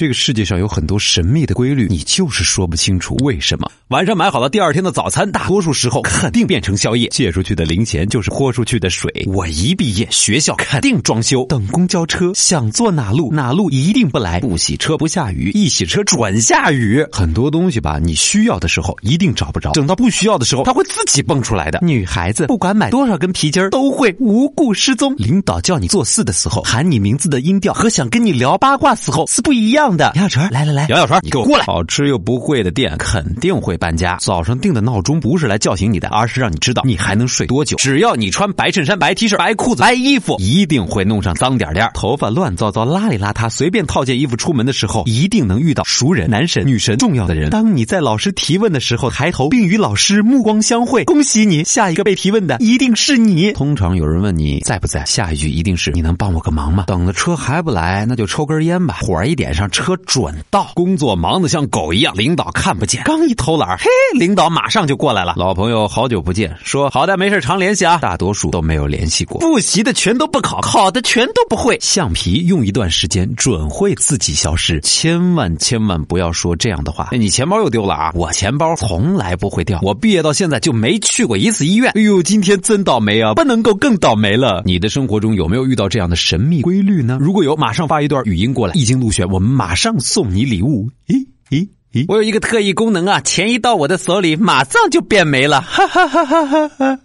这个世界上有很多神秘的规律，你就是说不清楚为什么。晚上买好了第二天的早餐，大多数时候肯定变成宵夜。借出去的零钱就是豁出去的水。我一毕业，学校肯定装修。等公交车，想坐哪路哪路一定不来。不洗车不下雨，一洗车准下雨。很多东西吧，你需要的时候一定找不着，等到不需要的时候，它会自己蹦出来的。女孩子不管买多少根皮筋儿都会无故失踪。领导叫你做事的时候，喊你名字的音调和想跟你聊八卦时候是不一样的。杨小纯，来来来，杨小纯，你给我过来。好吃又不贵的店肯定会搬家。早上定的闹钟不是来叫醒你的，而是让你知道你还能睡多久。只要你穿白衬衫、白 T 恤、白裤子、白衣服，一定会弄上脏点点。头发乱糟糟、邋里邋遢，随便套件衣服出门的时候，一定能遇到熟人、男神、女神、重要的人。当你在老师提问的时候抬头，并与老师目光相会，恭喜你，下一个被提问的一定是你。通常有人问你在不在，下一句一定是你能帮我个忙吗？等了车还不来，那就抽根烟吧。火一点上，车准到。工作忙得像狗一样，领导看不见，刚一偷懒，嘿，领导马上就过来了。老朋友，好久不见，说好的没事常联系啊。大多数都没有联系过，复习的全都不考，考的全都不会。橡皮用一段时间准会自己消失，千万千万不要说这样的话。你钱包又丢了啊？我钱包从来不会掉，我毕业到现在就没去过一次医院。哎呦，今天真倒霉啊！不能够更倒霉了。你的生活中有没有遇到这样的神秘规律呢？如果有，马上发一段语音过来，一经入选，我们马上送你礼物。咦咦咦！我有一个特异功能啊，钱一到我的手里，马上就变没了。哈哈哈哈哈哈！